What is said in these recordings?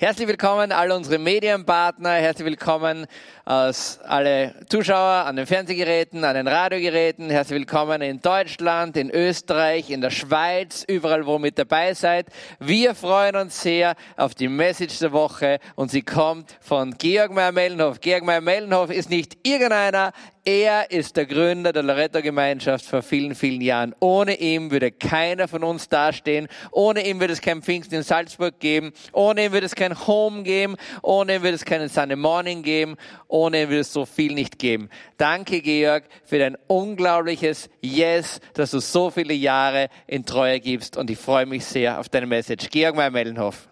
Herzlich willkommen alle unsere Medienpartner, herzlich willkommen aus alle Zuschauer an den Fernsehgeräten, an den Radiogeräten, herzlich willkommen in Deutschland, in Österreich, in der Schweiz, überall wo mit dabei seid. Wir freuen uns sehr auf die Message der Woche und sie kommt von Georg Meyer-Mellenhof. Georg Meyer-Mellenhof ist nicht irgendeiner, er ist der Gründer der Loretto-Gemeinschaft vor vielen, vielen Jahren. Ohne ihn würde keiner von uns dastehen. Ohne ihn würde es kein Pfingsten in Salzburg geben. Ohne ihn würde es kein Home geben. Ohne ihn würde es keinen Sunday Morning geben. Ohne ihn würde es so viel nicht geben. Danke, Georg, für dein unglaubliches Yes, dass du so viele Jahre in Treue gibst. Und ich freue mich sehr auf deine Message. Georg Meyer-Mellenhof.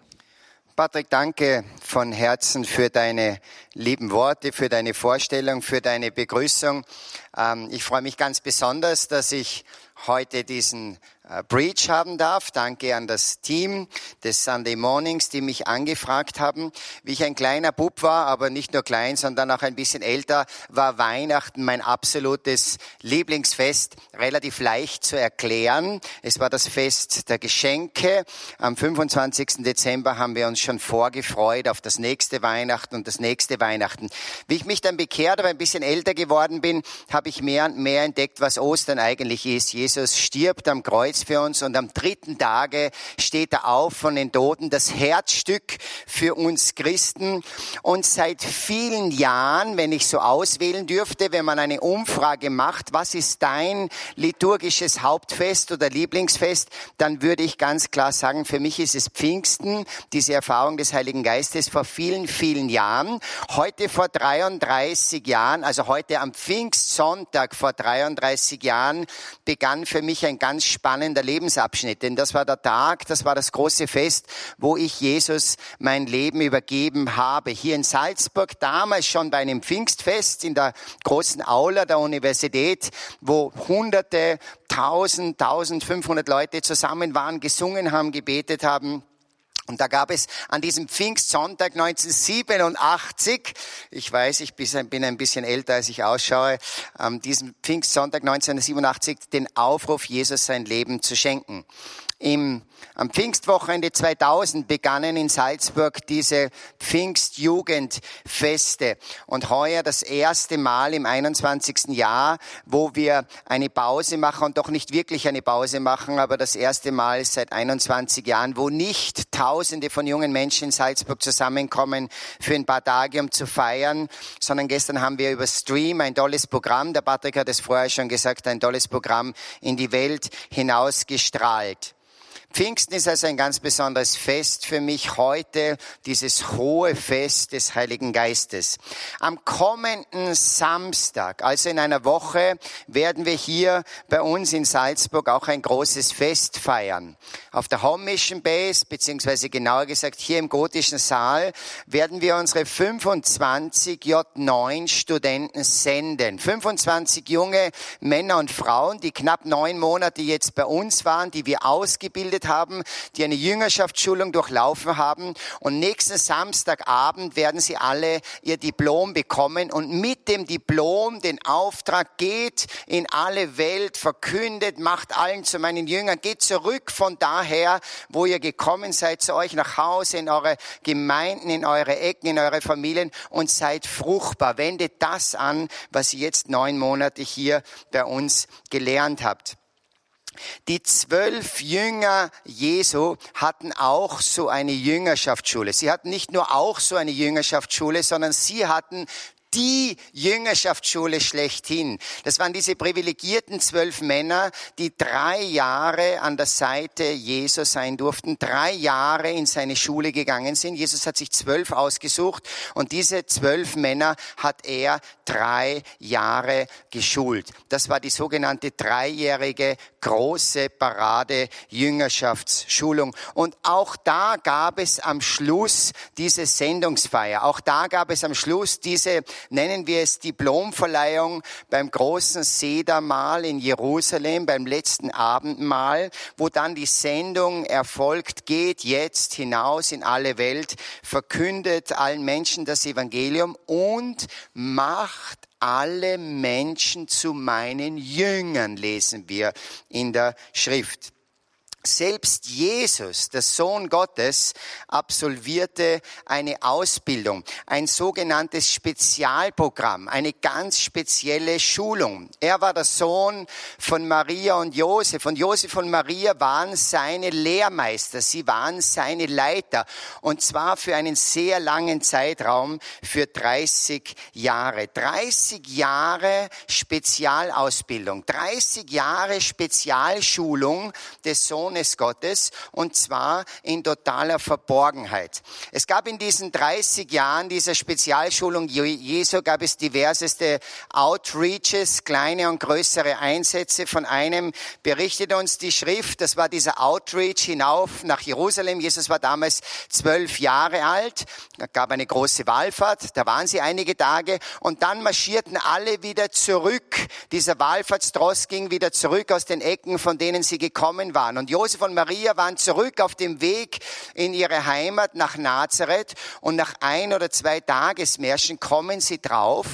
Patrick, danke von Herzen für deine lieben Worte, für deine Vorstellung, für deine Begrüßung. Ähm, ich freue mich ganz besonders, dass ich heute diesen äh, Breach haben darf. Danke an das Team des Sunday Mornings, die mich angefragt haben. Wie ich ein kleiner Bub war, aber nicht nur klein, sondern auch ein bisschen älter, war Weihnachten mein absolutes Lieblingsfest, relativ leicht zu erklären. Es war das Fest der Geschenke. Am 25. Dezember haben wir uns schon vorgefreut auf das nächste Weihnachten und das nächste Weihnachten. Wie ich mich dann bekehrt, aber ein bisschen älter geworden bin, habe ich mehr und mehr entdeckt, was Ostern eigentlich ist. Jesus stirbt am Kreuz für uns und am dritten Tage steht er auf von den Toten, das Herzstück für uns Christen. Und seit vielen Jahren, wenn ich so auswählen dürfte, wenn man eine Umfrage macht, was ist dein liturgisches Hauptfest oder Lieblingsfest, dann würde ich ganz klar sagen, für mich ist es Pfingsten, diese Erfahrung des Heiligen Geistes vor vielen, vielen Jahren. Heute vor 33 Jahren, also heute am Pfingstsonntag vor 33 Jahren, begann für mich ein ganz spannender Lebensabschnitt, denn das war der Tag, das war das große Fest, wo ich Jesus mein Leben übergeben habe. Hier in Salzburg, damals schon bei einem Pfingstfest in der großen Aula der Universität, wo hunderte, tausend, tausendfünfhundert Leute zusammen waren, gesungen haben, gebetet haben. Und da gab es an diesem Pfingstsonntag 1987, ich weiß, ich bin ein bisschen älter, als ich ausschaue, an diesem Pfingstsonntag 1987 den Aufruf, Jesus sein Leben zu schenken. Im am Pfingstwochenende 2000 begannen in Salzburg diese Pfingstjugendfeste und heuer das erste Mal im 21. Jahr, wo wir eine Pause machen und doch nicht wirklich eine Pause machen, aber das erste Mal seit 21 Jahren, wo nicht Tausende von jungen Menschen in Salzburg zusammenkommen für ein paar Tage, um zu feiern, sondern gestern haben wir über Stream ein tolles Programm, der Patrick hat es vorher schon gesagt, ein tolles Programm in die Welt hinausgestrahlt. Pfingsten ist also ein ganz besonderes Fest für mich heute, dieses hohe Fest des Heiligen Geistes. Am kommenden Samstag, also in einer Woche, werden wir hier bei uns in Salzburg auch ein großes Fest feiern. Auf der Home Mission Base, beziehungsweise genauer gesagt hier im gotischen Saal, werden wir unsere 25 J9 Studenten senden. 25 junge Männer und Frauen, die knapp neun Monate jetzt bei uns waren, die wir ausgebildet haben, die eine Jüngerschaftsschulung durchlaufen haben. Und nächsten Samstagabend werden sie alle ihr Diplom bekommen und mit dem Diplom den Auftrag geht in alle Welt, verkündet, macht allen zu meinen Jüngern, geht zurück von daher, wo ihr gekommen seid, zu euch nach Hause, in eure Gemeinden, in eure Ecken, in eure Familien und seid fruchtbar. Wendet das an, was ihr jetzt neun Monate hier bei uns gelernt habt. Die zwölf Jünger Jesu hatten auch so eine Jüngerschaftsschule. Sie hatten nicht nur auch so eine Jüngerschaftsschule, sondern sie hatten die Jüngerschaftsschule schlechthin. Das waren diese privilegierten zwölf Männer, die drei Jahre an der Seite Jesus sein durften, drei Jahre in seine Schule gegangen sind. Jesus hat sich zwölf ausgesucht und diese zwölf Männer hat er drei Jahre geschult. Das war die sogenannte dreijährige große Parade Jüngerschaftsschulung. Und auch da gab es am Schluss diese Sendungsfeier. Auch da gab es am Schluss diese nennen wir es Diplomverleihung beim großen Sedermahl in Jerusalem, beim letzten Abendmahl, wo dann die Sendung erfolgt, geht jetzt hinaus in alle Welt, verkündet allen Menschen das Evangelium und macht alle Menschen zu meinen Jüngern, lesen wir in der Schrift. Selbst Jesus, der Sohn Gottes, absolvierte eine Ausbildung, ein sogenanntes Spezialprogramm, eine ganz spezielle Schulung. Er war der Sohn von Maria und Josef und Josef und Maria waren seine Lehrmeister, sie waren seine Leiter und zwar für einen sehr langen Zeitraum, für 30 Jahre. 30 Jahre Spezialausbildung, 30 Jahre Spezialschulung des Sohnes Sohnes Gottes und zwar in totaler Verborgenheit. Es gab in diesen 30 Jahren dieser Spezialschulung Jesu gab es diverseste Outreaches, kleine und größere Einsätze. Von einem berichtet uns die Schrift, das war dieser Outreach hinauf nach Jerusalem. Jesus war damals zwölf Jahre alt. Gab eine große Wallfahrt, da waren sie einige Tage und dann marschierten alle wieder zurück. Dieser Wallfahrtstross ging wieder zurück aus den Ecken, von denen sie gekommen waren. Und Josef und Maria waren zurück auf dem Weg in ihre Heimat nach Nazareth und nach ein oder zwei Tagesmärschen kommen sie drauf,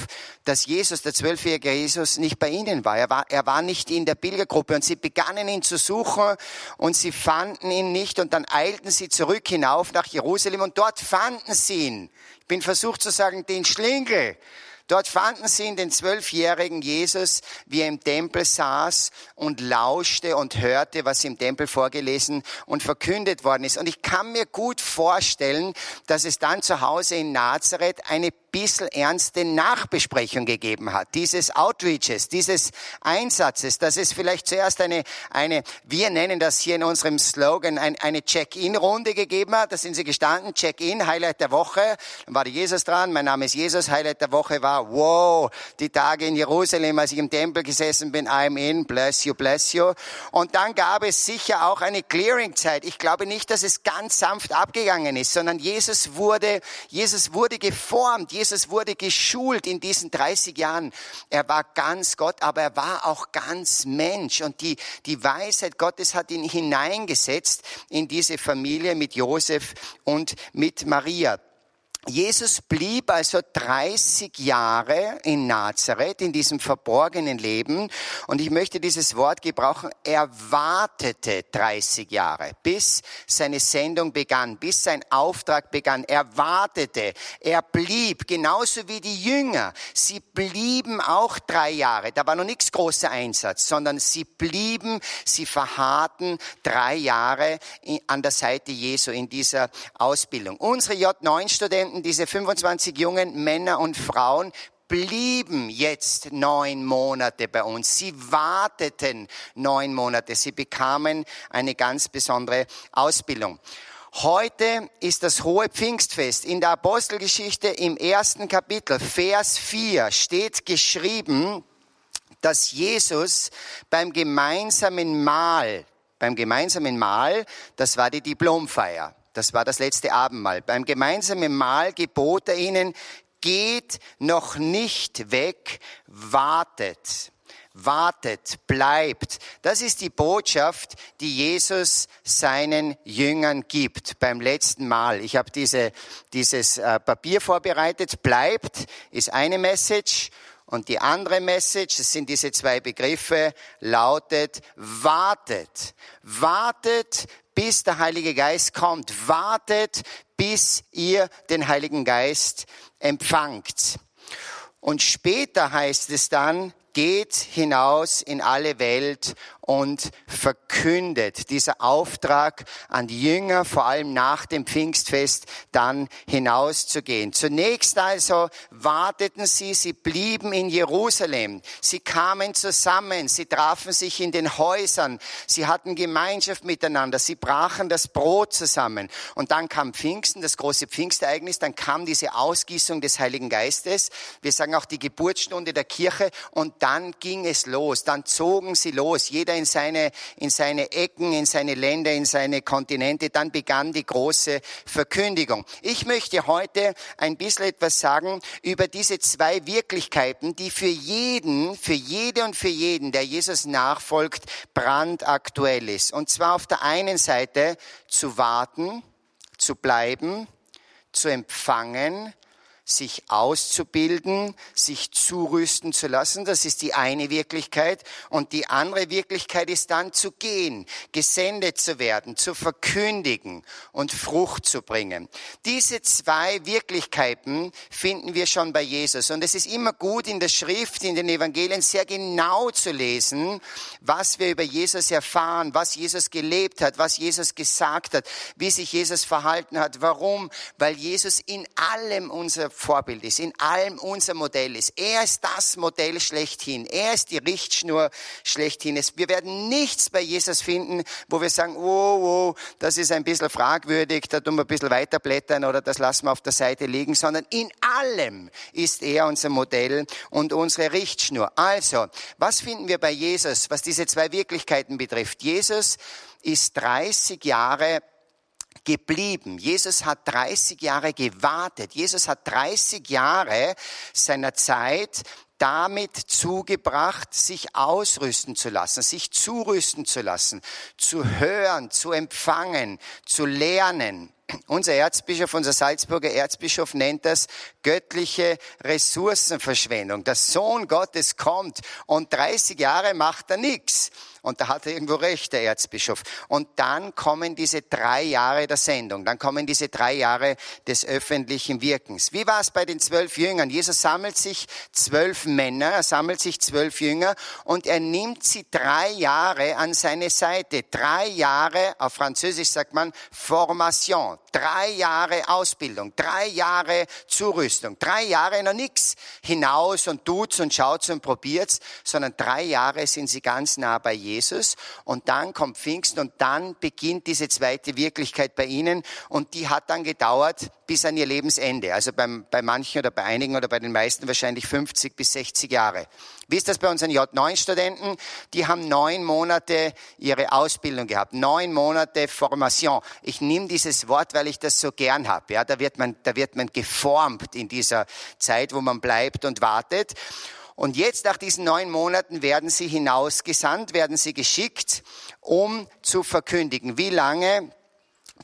dass Jesus, der zwölfjährige Jesus, nicht bei ihnen war. Er, war. er war nicht in der Pilgergruppe und sie begannen ihn zu suchen und sie fanden ihn nicht und dann eilten sie zurück hinauf nach Jerusalem und dort fanden sie ihn. Ich bin versucht zu sagen, den Schlingel Dort fanden sie in den zwölfjährigen Jesus, wie er im Tempel saß und lauschte und hörte, was im Tempel vorgelesen und verkündet worden ist. Und ich kann mir gut vorstellen, dass es dann zu Hause in Nazareth eine bisschen ernste Nachbesprechung gegeben hat, dieses Outreaches, dieses Einsatzes, dass es vielleicht zuerst eine, eine wir nennen das hier in unserem Slogan, ein, eine Check-in-Runde gegeben hat. Da sind sie gestanden, Check-in, Highlight der Woche. Dann war Jesus dran, mein Name ist Jesus, Highlight der Woche war, wow, die Tage in Jerusalem, als ich im Tempel gesessen bin, I'm in, bless you, bless you. Und dann gab es sicher auch eine Clearing-Zeit. Ich glaube nicht, dass es ganz sanft abgegangen ist, sondern Jesus wurde, Jesus wurde geformt, Jesus wurde geschult in diesen 30 Jahren. Er war ganz Gott, aber er war auch ganz Mensch. Und die, die Weisheit Gottes hat ihn hineingesetzt in diese Familie mit Josef und mit Maria. Jesus blieb also 30 Jahre in Nazareth, in diesem verborgenen Leben. Und ich möchte dieses Wort gebrauchen. Er wartete 30 Jahre, bis seine Sendung begann, bis sein Auftrag begann. Er wartete. Er blieb, genauso wie die Jünger. Sie blieben auch drei Jahre. Da war noch nichts großer Einsatz, sondern sie blieben, sie verharrten drei Jahre an der Seite Jesu in dieser Ausbildung. Unsere J9-Studenten Studenten, diese 25 jungen Männer und Frauen, blieben jetzt neun Monate bei uns. Sie warteten neun Monate. Sie bekamen eine ganz besondere Ausbildung. Heute ist das hohe Pfingstfest. In der Apostelgeschichte im ersten Kapitel, Vers 4, steht geschrieben, dass Jesus beim gemeinsamen Mahl, beim gemeinsamen Mahl, das war die Diplomfeier, das war das letzte Abendmahl. Beim gemeinsamen Mahl gebot er ihnen, geht noch nicht weg, wartet. Wartet, bleibt. Das ist die Botschaft, die Jesus seinen Jüngern gibt beim letzten Mal. Ich habe diese, dieses äh, Papier vorbereitet. Bleibt ist eine Message und die andere Message, das sind diese zwei Begriffe, lautet wartet. Wartet, bis der Heilige Geist kommt. Wartet, bis ihr den Heiligen Geist empfangt. Und später heißt es dann, geht hinaus in alle Welt und verkündet. Dieser Auftrag an die Jünger, vor allem nach dem Pfingstfest, dann hinauszugehen. Zunächst also warteten sie, sie blieben in Jerusalem. Sie kamen zusammen, sie trafen sich in den Häusern, sie hatten Gemeinschaft miteinander, sie brachen das Brot zusammen. Und dann kam Pfingsten, das große Pfingstereignis, dann kam diese Ausgießung des Heiligen Geistes. Wir sagen auch die Geburtsstunde der Kirche und dann ging es los, dann zogen sie los. Jeder jeder in seine, in seine Ecken, in seine Länder, in seine Kontinente. Dann begann die große Verkündigung. Ich möchte heute ein bisschen etwas sagen über diese zwei Wirklichkeiten, die für jeden, für jede und für jeden, der Jesus nachfolgt, brandaktuell ist. Und zwar auf der einen Seite zu warten, zu bleiben, zu empfangen, sich auszubilden, sich zurüsten zu lassen. Das ist die eine Wirklichkeit. Und die andere Wirklichkeit ist dann zu gehen, gesendet zu werden, zu verkündigen und Frucht zu bringen. Diese zwei Wirklichkeiten finden wir schon bei Jesus. Und es ist immer gut in der Schrift, in den Evangelien sehr genau zu lesen, was wir über Jesus erfahren, was Jesus gelebt hat, was Jesus gesagt hat, wie sich Jesus verhalten hat. Warum? Weil Jesus in allem unser Vorbild ist, in allem unser Modell ist. Er ist das Modell schlechthin. Er ist die Richtschnur schlechthin. Wir werden nichts bei Jesus finden, wo wir sagen, oh, oh, das ist ein bisschen fragwürdig, da tun wir ein bisschen weiterblättern oder das lassen wir auf der Seite liegen, sondern in allem ist er unser Modell und unsere Richtschnur. Also, was finden wir bei Jesus, was diese zwei Wirklichkeiten betrifft? Jesus ist 30 Jahre geblieben. Jesus hat 30 Jahre gewartet. Jesus hat 30 Jahre seiner Zeit damit zugebracht, sich ausrüsten zu lassen, sich zurüsten zu lassen, zu hören, zu empfangen, zu lernen. Unser Erzbischof, unser Salzburger Erzbischof nennt das göttliche Ressourcenverschwendung. Der Sohn Gottes kommt und 30 Jahre macht er nichts. Und da hat er irgendwo recht, der Erzbischof. Und dann kommen diese drei Jahre der Sendung, dann kommen diese drei Jahre des öffentlichen Wirkens. Wie war es bei den zwölf Jüngern? Jesus sammelt sich zwölf Männer, er sammelt sich zwölf Jünger und er nimmt sie drei Jahre an seine Seite. Drei Jahre, auf Französisch sagt man Formation, drei Jahre Ausbildung, drei Jahre Zurüstung, drei Jahre noch nichts hinaus und tut's und schaut's und probiert's, sondern drei Jahre sind sie ganz nah bei Jesus. Und dann kommt Pfingsten und dann beginnt diese zweite Wirklichkeit bei ihnen und die hat dann gedauert bis an ihr Lebensende. Also beim, bei manchen oder bei einigen oder bei den meisten wahrscheinlich 50 bis 60 Jahre. Wie ist das bei unseren J9-Studenten? Die haben neun Monate ihre Ausbildung gehabt, neun Monate Formation. Ich nehme dieses Wort, weil ich das so gern habe. Ja, da wird man, da wird man geformt in dieser Zeit, wo man bleibt und wartet. Und jetzt nach diesen neun Monaten werden sie hinausgesandt, werden sie geschickt, um zu verkündigen. Wie lange?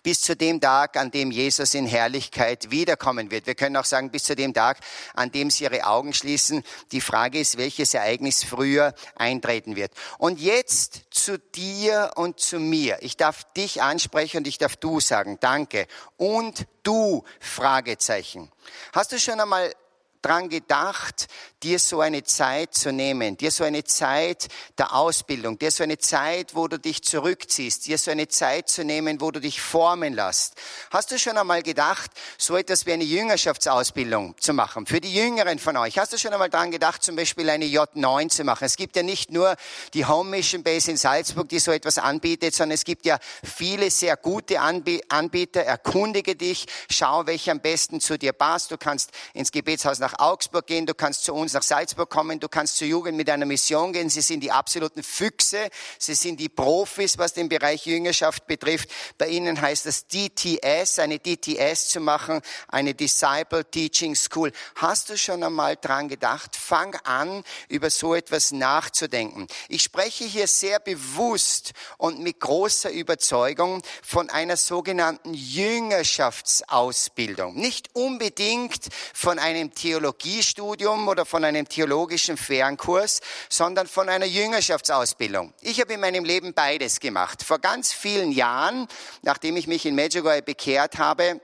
Bis zu dem Tag, an dem Jesus in Herrlichkeit wiederkommen wird. Wir können auch sagen, bis zu dem Tag, an dem sie ihre Augen schließen. Die Frage ist, welches Ereignis früher eintreten wird. Und jetzt zu dir und zu mir. Ich darf dich ansprechen und ich darf du sagen, danke. Und du, Fragezeichen. Hast du schon einmal dran gedacht, dir so eine Zeit zu nehmen, dir so eine Zeit der Ausbildung, dir so eine Zeit, wo du dich zurückziehst, dir so eine Zeit zu nehmen, wo du dich formen lässt. Hast du schon einmal gedacht, so etwas wie eine Jüngerschaftsausbildung zu machen? Für die Jüngeren von euch. Hast du schon einmal dran gedacht, zum Beispiel eine J9 zu machen? Es gibt ja nicht nur die Home Mission Base in Salzburg, die so etwas anbietet, sondern es gibt ja viele sehr gute Anbieter. Erkundige dich, schau, welcher am besten zu dir passt. Du kannst ins Gebetshaus nach nach Augsburg gehen, du kannst zu uns nach Salzburg kommen, du kannst zur Jugend mit einer Mission gehen. Sie sind die absoluten Füchse, sie sind die Profis, was den Bereich Jüngerschaft betrifft. Bei ihnen heißt es DTS, eine DTS zu machen, eine Disciple Teaching School. Hast du schon einmal dran gedacht? Fang an, über so etwas nachzudenken. Ich spreche hier sehr bewusst und mit großer Überzeugung von einer sogenannten Jüngerschaftsausbildung. Nicht unbedingt von einem Theologen Theologiestudium oder von einem theologischen Fernkurs, sondern von einer Jüngerschaftsausbildung. Ich habe in meinem Leben beides gemacht. Vor ganz vielen Jahren, nachdem ich mich in Medjugorje bekehrt habe,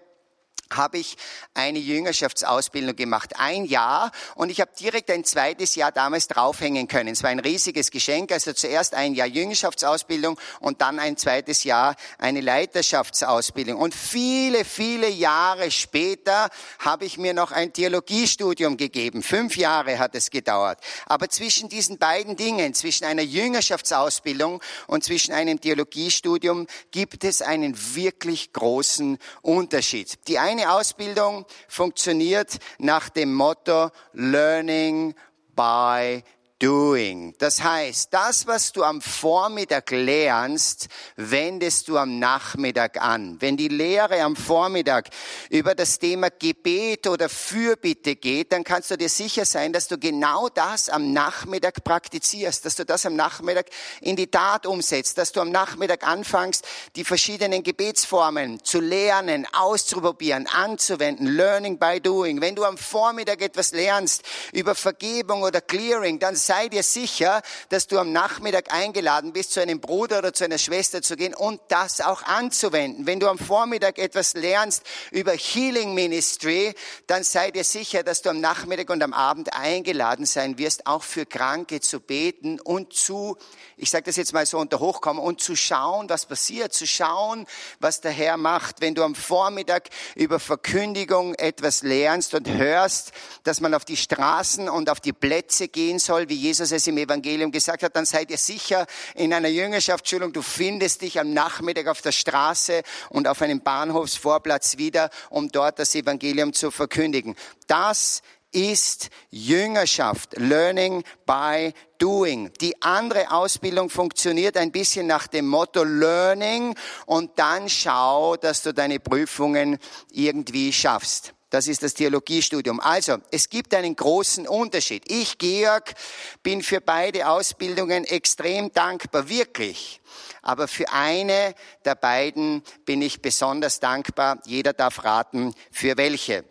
habe ich eine Jüngerschaftsausbildung gemacht. Ein Jahr und ich habe direkt ein zweites Jahr damals draufhängen können. Es war ein riesiges Geschenk. Also zuerst ein Jahr Jüngerschaftsausbildung und dann ein zweites Jahr eine Leiterschaftsausbildung. Und viele, viele Jahre später habe ich mir noch ein Theologiestudium gegeben. Fünf Jahre hat es gedauert. Aber zwischen diesen beiden Dingen, zwischen einer Jüngerschaftsausbildung und zwischen einem Theologiestudium gibt es einen wirklich großen Unterschied. Die eine meine Ausbildung funktioniert nach dem Motto Learning by doing. Das heißt, das, was du am Vormittag lernst, wendest du am Nachmittag an. Wenn die Lehre am Vormittag über das Thema Gebet oder Fürbitte geht, dann kannst du dir sicher sein, dass du genau das am Nachmittag praktizierst, dass du das am Nachmittag in die Tat umsetzt, dass du am Nachmittag anfängst, die verschiedenen Gebetsformen zu lernen, auszuprobieren, anzuwenden. Learning by doing. Wenn du am Vormittag etwas lernst über Vergebung oder Clearing, dann sei dir sicher, dass du am Nachmittag eingeladen bist, zu einem Bruder oder zu einer Schwester zu gehen und das auch anzuwenden. Wenn du am Vormittag etwas lernst über Healing Ministry, dann sei dir sicher, dass du am Nachmittag und am Abend eingeladen sein wirst, auch für Kranke zu beten und zu, ich sage das jetzt mal so unter Hochkommen, und zu schauen, was passiert, zu schauen, was der Herr macht. Wenn du am Vormittag über Verkündigung etwas lernst und hörst, dass man auf die Straßen und auf die Plätze gehen soll, wie Jesus es im Evangelium gesagt hat, dann seid ihr sicher in einer Jüngerschaftsschulung, du findest dich am Nachmittag auf der Straße und auf einem Bahnhofsvorplatz wieder, um dort das Evangelium zu verkündigen. Das ist Jüngerschaft, Learning by Doing. Die andere Ausbildung funktioniert ein bisschen nach dem Motto Learning und dann schau, dass du deine Prüfungen irgendwie schaffst. Das ist das Theologiestudium. Also, es gibt einen großen Unterschied. Ich, Georg, bin für beide Ausbildungen extrem dankbar, wirklich. Aber für eine der beiden bin ich besonders dankbar. Jeder darf raten, für welche.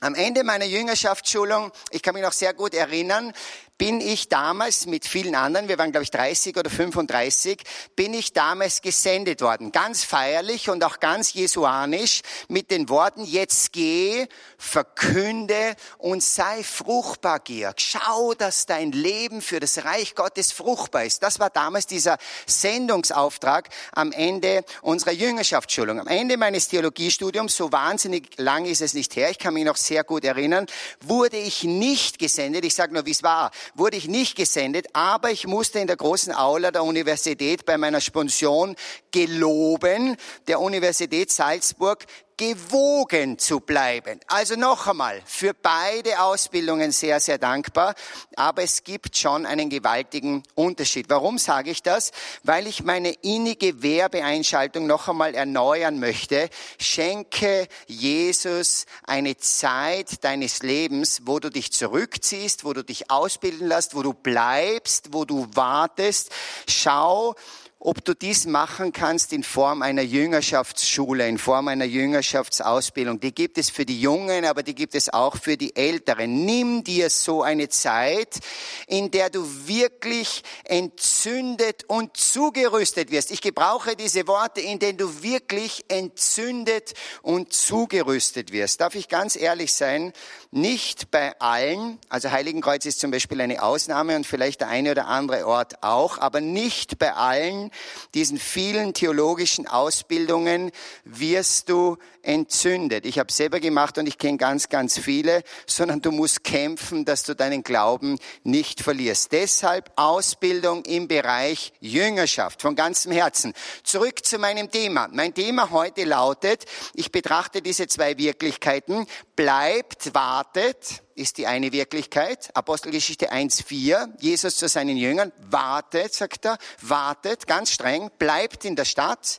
Am Ende meiner Jüngerschaftsschulung, ich kann mich noch sehr gut erinnern, bin ich damals mit vielen anderen, wir waren glaube ich 30 oder 35, bin ich damals gesendet worden. Ganz feierlich und auch ganz jesuanisch mit den Worten, jetzt geh, verkünde und sei fruchtbar, Georg. Schau, dass dein Leben für das Reich Gottes fruchtbar ist. Das war damals dieser Sendungsauftrag am Ende unserer Jüngerschaftsschulung. Am Ende meines Theologiestudiums, so wahnsinnig lang ist es nicht her, ich kann mich noch sehr gut erinnern, wurde ich nicht gesendet. Ich sage nur, wie es war wurde ich nicht gesendet, aber ich musste in der großen Aula der Universität bei meiner Sponsion geloben, der Universität Salzburg, gewogen zu bleiben. Also noch einmal, für beide Ausbildungen sehr, sehr dankbar, aber es gibt schon einen gewaltigen Unterschied. Warum sage ich das? Weil ich meine innige Werbeeinschaltung noch einmal erneuern möchte. Schenke Jesus eine Zeit deines Lebens, wo du dich zurückziehst, wo du dich ausbilden lässt, wo du bleibst, wo du wartest. Schau, ob du dies machen kannst in Form einer Jüngerschaftsschule, in Form einer Jüngerschaftsausbildung. Die gibt es für die Jungen, aber die gibt es auch für die Älteren. Nimm dir so eine Zeit, in der du wirklich entzündet und zugerüstet wirst. Ich gebrauche diese Worte, in denen du wirklich entzündet und zugerüstet wirst. Darf ich ganz ehrlich sein? Nicht bei allen, also Heiligenkreuz ist zum Beispiel eine Ausnahme und vielleicht der eine oder andere Ort auch, aber nicht bei allen diesen vielen theologischen Ausbildungen wirst du entzündet. Ich habe selber gemacht und ich kenne ganz, ganz viele, sondern du musst kämpfen, dass du deinen Glauben nicht verlierst. Deshalb Ausbildung im Bereich Jüngerschaft von ganzem Herzen. Zurück zu meinem Thema. Mein Thema heute lautet, ich betrachte diese zwei Wirklichkeiten, bleibt, wartet, ist die eine Wirklichkeit. Apostelgeschichte 1.4. Jesus zu seinen Jüngern, wartet, sagt er, wartet, ganz streng, bleibt in der Stadt.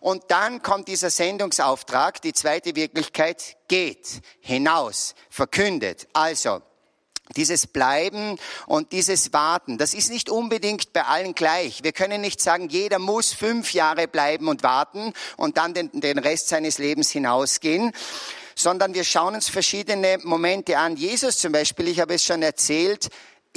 Und dann kommt dieser Sendungsauftrag, die zweite Wirklichkeit, geht hinaus, verkündet. Also, dieses Bleiben und dieses Warten, das ist nicht unbedingt bei allen gleich. Wir können nicht sagen, jeder muss fünf Jahre bleiben und warten und dann den, den Rest seines Lebens hinausgehen, sondern wir schauen uns verschiedene Momente an. Jesus zum Beispiel, ich habe es schon erzählt,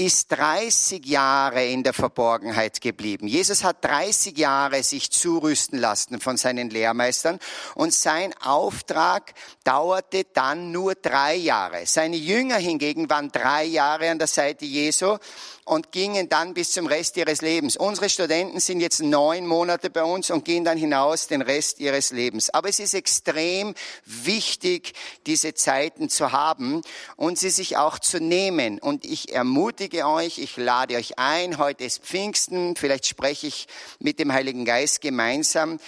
ist 30 Jahre in der Verborgenheit geblieben. Jesus hat 30 Jahre sich zurüsten lassen von seinen Lehrmeistern und sein Auftrag dauerte dann nur drei Jahre. Seine Jünger hingegen waren drei Jahre an der Seite Jesu und gingen dann bis zum Rest ihres Lebens. Unsere Studenten sind jetzt neun Monate bei uns und gehen dann hinaus den Rest ihres Lebens. Aber es ist extrem wichtig, diese Zeiten zu haben und sie sich auch zu nehmen. Und ich ermutige euch, ich lade euch ein, heute ist Pfingsten, vielleicht spreche ich mit dem Heiligen Geist gemeinsam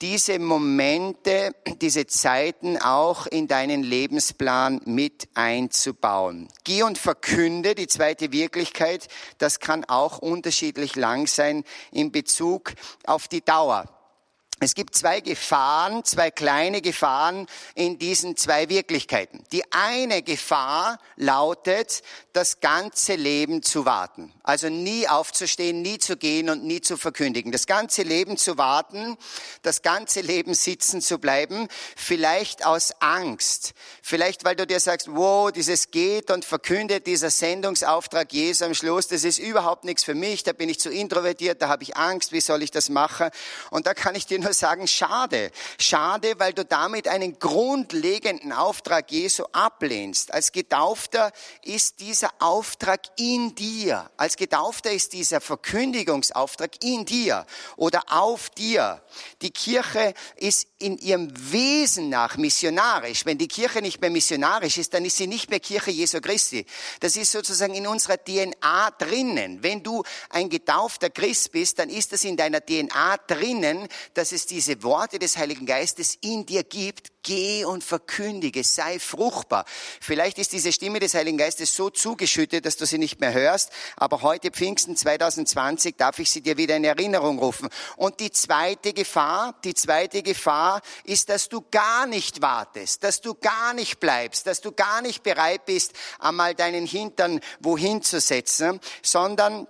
diese Momente, diese Zeiten auch in deinen Lebensplan mit einzubauen. Geh und verkünde die zweite Wirklichkeit. Das kann auch unterschiedlich lang sein in Bezug auf die Dauer. Es gibt zwei Gefahren, zwei kleine Gefahren in diesen zwei Wirklichkeiten. Die eine Gefahr lautet, das ganze Leben zu warten. Also nie aufzustehen, nie zu gehen und nie zu verkündigen. Das ganze Leben zu warten, das ganze Leben sitzen zu bleiben, vielleicht aus Angst. Vielleicht, weil du dir sagst, wow, dieses geht und verkündet, dieser Sendungsauftrag Jesu am Schluss, das ist überhaupt nichts für mich, da bin ich zu introvertiert, da habe ich Angst, wie soll ich das machen? Und da kann ich dir nur sagen, schade. Schade, weil du damit einen grundlegenden Auftrag Jesu ablehnst. Als Getaufter ist dieser Auftrag in dir. Als Getaufter ist dieser Verkündigungsauftrag in dir oder auf dir. Die Kirche ist in ihrem Wesen nach missionarisch. Wenn die Kirche nicht mehr missionarisch ist, dann ist sie nicht mehr Kirche Jesu Christi. Das ist sozusagen in unserer DNA drinnen. Wenn du ein getaufter Christ bist, dann ist das in deiner DNA drinnen, dass es diese Worte des Heiligen Geistes in dir gibt. Geh und verkündige, sei fruchtbar. Vielleicht ist diese Stimme des Heiligen Geistes so zugeschüttet, dass du sie nicht mehr hörst, aber heute Pfingsten 2020 darf ich sie dir wieder in Erinnerung rufen. Und die zweite Gefahr, die zweite Gefahr ist, dass du gar nicht wartest, dass du gar nicht bleibst, dass du gar nicht bereit bist, einmal deinen Hintern wohin zu setzen, sondern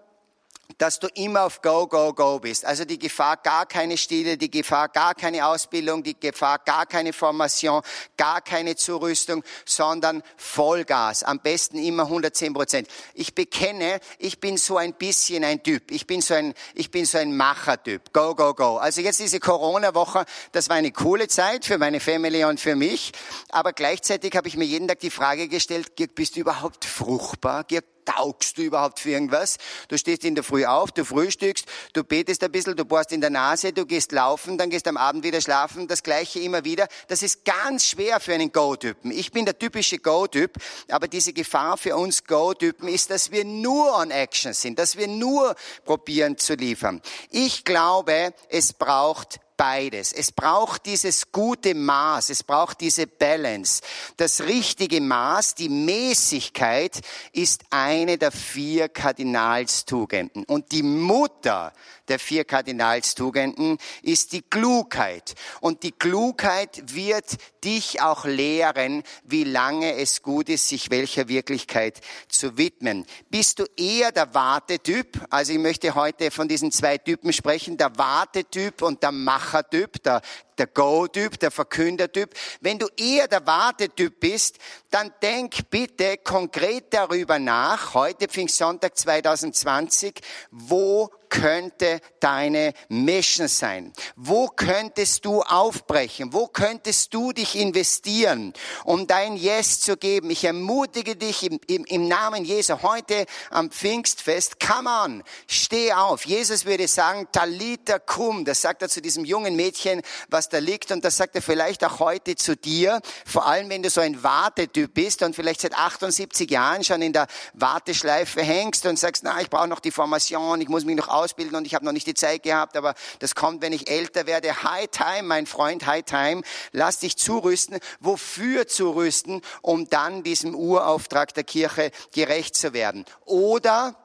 dass du immer auf Go, Go, Go bist. Also die Gefahr gar keine Stille, die Gefahr gar keine Ausbildung, die Gefahr gar keine Formation, gar keine Zurüstung, sondern Vollgas. Am besten immer 110 Prozent. Ich bekenne, ich bin so ein bisschen ein Typ. Ich bin so ein, ich bin so ein Machertyp. Go, Go, Go. Also jetzt diese Corona-Woche, das war eine coole Zeit für meine Family und für mich. Aber gleichzeitig habe ich mir jeden Tag die Frage gestellt, bist du überhaupt fruchtbar? Taugst du überhaupt für irgendwas? Du stehst in der Früh auf, du frühstückst, du betest ein bisschen, du bohrst in der Nase, du gehst laufen, dann gehst am Abend wieder schlafen, das Gleiche immer wieder. Das ist ganz schwer für einen Go-Typen. Ich bin der typische Go-Typ, aber diese Gefahr für uns Go-Typen ist, dass wir nur on Action sind, dass wir nur probieren zu liefern. Ich glaube, es braucht beides. Es braucht dieses gute Maß, es braucht diese Balance. Das richtige Maß, die Mäßigkeit ist eine der vier Kardinalstugenden. Und die Mutter der vier Kardinalstugenden ist die Klugheit. Und die Klugheit wird dich auch lehren, wie lange es gut ist, sich welcher Wirklichkeit zu widmen. Bist du eher der Wartetyp? Also ich möchte heute von diesen zwei Typen sprechen, der Wartetyp und der Machertyp, der der Go-Typ, der Verkündertyp. Wenn du eher der Wartetyp bist, dann denk bitte konkret darüber nach, heute Pfingstsonntag 2020, wo könnte deine Mission sein? Wo könntest du aufbrechen? Wo könntest du dich investieren, um dein Yes zu geben? Ich ermutige dich im, im, im Namen Jesu heute am Pfingstfest. Come on, steh auf. Jesus würde sagen, Talita kum. Das sagt er zu diesem jungen Mädchen, was da liegt. Und das sagt er vielleicht auch heute zu dir. Vor allem, wenn du so ein Wartetyp bist und vielleicht seit 78 Jahren schon in der Warteschleife hängst und sagst, na, ich brauche noch die Formation, ich muss mich noch ausbilden und ich habe noch nicht die Zeit gehabt, aber das kommt, wenn ich älter werde. High Time, mein Freund, High Time. Lass dich zurüsten. Wofür zurüsten? Um dann diesem Urauftrag der Kirche gerecht zu werden. Oder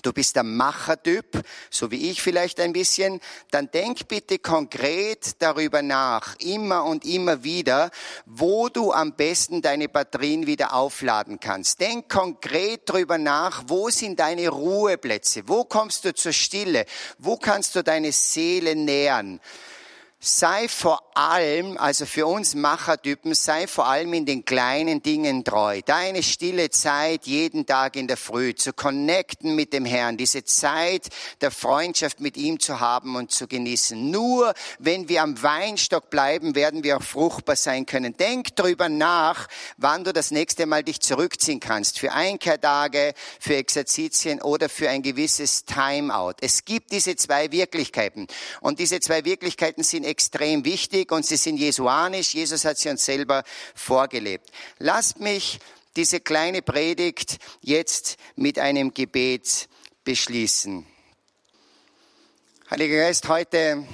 du bist der Machertyp, so wie ich vielleicht ein bisschen, dann denk bitte konkret darüber nach, immer und immer wieder, wo du am besten deine Batterien wieder aufladen kannst. Denk konkret darüber nach, wo sind deine Ruheplätze, wo kommst du zur Stille, wo kannst du deine Seele nähern sei vor allem, also für uns Machertypen, sei vor allem in den kleinen Dingen treu. Deine stille Zeit jeden Tag in der Früh zu connecten mit dem Herrn, diese Zeit der Freundschaft mit ihm zu haben und zu genießen. Nur wenn wir am Weinstock bleiben, werden wir auch fruchtbar sein können. Denk drüber nach, wann du das nächste Mal dich zurückziehen kannst. Für Einkehrtage, für Exerzitien oder für ein gewisses Timeout. Es gibt diese zwei Wirklichkeiten. Und diese zwei Wirklichkeiten sind extrem wichtig und sie sind jesuanisch. Jesus hat sie uns selber vorgelebt. Lasst mich diese kleine Predigt jetzt mit einem Gebet beschließen. Heiliger Geist, heute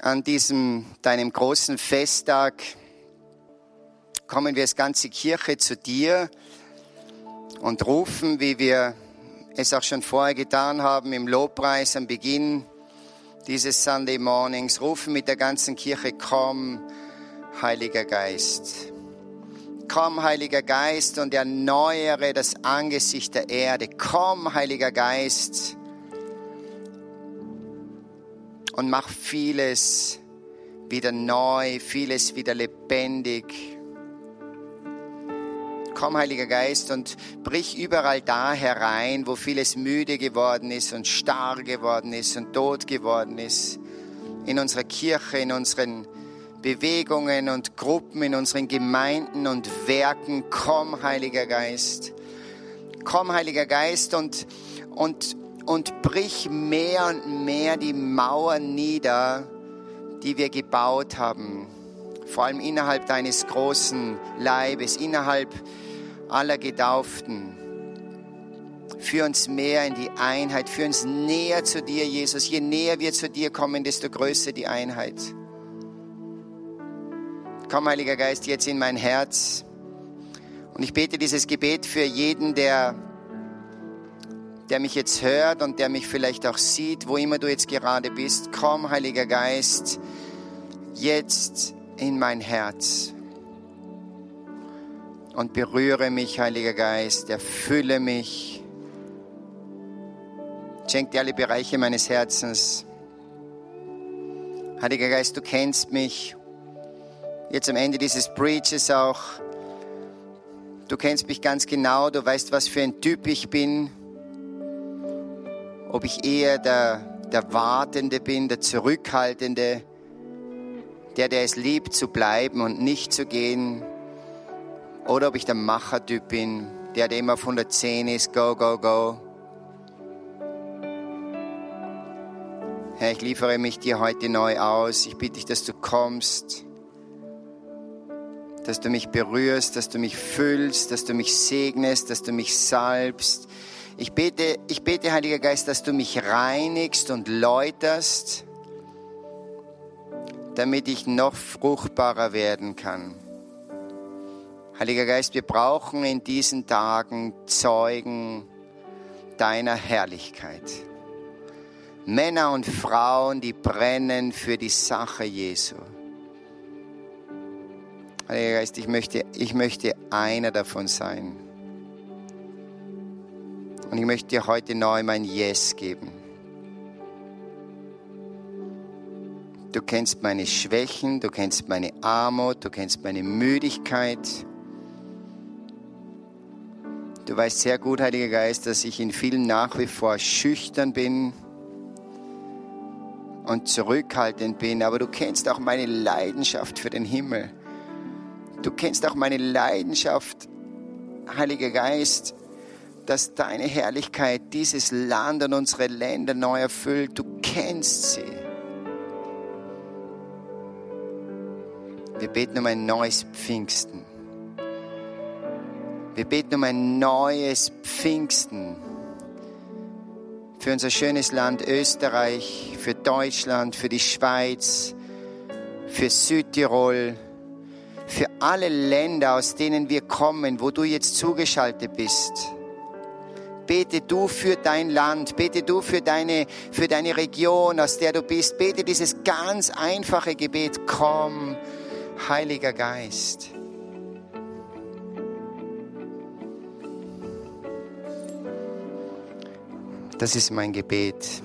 an diesem deinem großen Festtag kommen wir als ganze Kirche zu dir und rufen, wie wir es auch schon vorher getan haben im Lobpreis am Beginn dieses Sunday Mornings, rufen mit der ganzen Kirche, komm, Heiliger Geist. Komm, Heiliger Geist, und erneuere das Angesicht der Erde. Komm, Heiliger Geist, und mach vieles wieder neu, vieles wieder lebendig. Komm, Heiliger Geist, und brich überall da herein, wo vieles müde geworden ist und starr geworden ist und tot geworden ist. In unserer Kirche, in unseren Bewegungen und Gruppen, in unseren Gemeinden und Werken. Komm, Heiliger Geist. Komm, Heiliger Geist, und, und, und brich mehr und mehr die Mauern nieder, die wir gebaut haben. Vor allem innerhalb deines großen Leibes, innerhalb aller Getauften. Führ uns mehr in die Einheit, führ uns näher zu dir, Jesus. Je näher wir zu dir kommen, desto größer die Einheit. Komm, Heiliger Geist, jetzt in mein Herz. Und ich bete dieses Gebet für jeden, der, der mich jetzt hört und der mich vielleicht auch sieht, wo immer du jetzt gerade bist. Komm, Heiliger Geist, jetzt in mein Herz. Und berühre mich, Heiliger Geist, erfülle mich. Schenk dir alle Bereiche meines Herzens. Heiliger Geist, du kennst mich jetzt am Ende dieses Preaches auch. Du kennst mich ganz genau, du weißt, was für ein Typ ich bin. Ob ich eher der, der Wartende bin, der Zurückhaltende, der, der es liebt zu bleiben und nicht zu gehen. Oder ob ich der Machertyp bin, der, der immer auf 110 ist, go, go, go. Herr, ich liefere mich dir heute neu aus. Ich bitte dich, dass du kommst dass du mich berührst, dass du mich füllst, dass du mich segnest, dass du mich salbst. Ich bete, ich bete, Heiliger Geist, dass du mich reinigst und läuterst, damit ich noch fruchtbarer werden kann. Heiliger Geist, wir brauchen in diesen Tagen Zeugen deiner Herrlichkeit. Männer und Frauen, die brennen für die Sache Jesu. Heiliger Geist, ich möchte, ich möchte einer davon sein. Und ich möchte dir heute neu mein Yes geben. Du kennst meine Schwächen, du kennst meine Armut, du kennst meine Müdigkeit. Du weißt sehr gut, Heiliger Geist, dass ich in vielen nach wie vor schüchtern bin und zurückhaltend bin, aber du kennst auch meine Leidenschaft für den Himmel. Du kennst auch meine Leidenschaft, Heiliger Geist, dass deine Herrlichkeit dieses Land und unsere Länder neu erfüllt. Du kennst sie. Wir beten um ein neues Pfingsten. Wir beten um ein neues Pfingsten für unser schönes Land Österreich, für Deutschland, für die Schweiz, für Südtirol, für alle Länder, aus denen wir kommen, wo du jetzt zugeschaltet bist. Bete du für dein Land, bete du für deine, für deine Region, aus der du bist. Bete dieses ganz einfache Gebet, komm, Heiliger Geist. Das ist mein Gebet.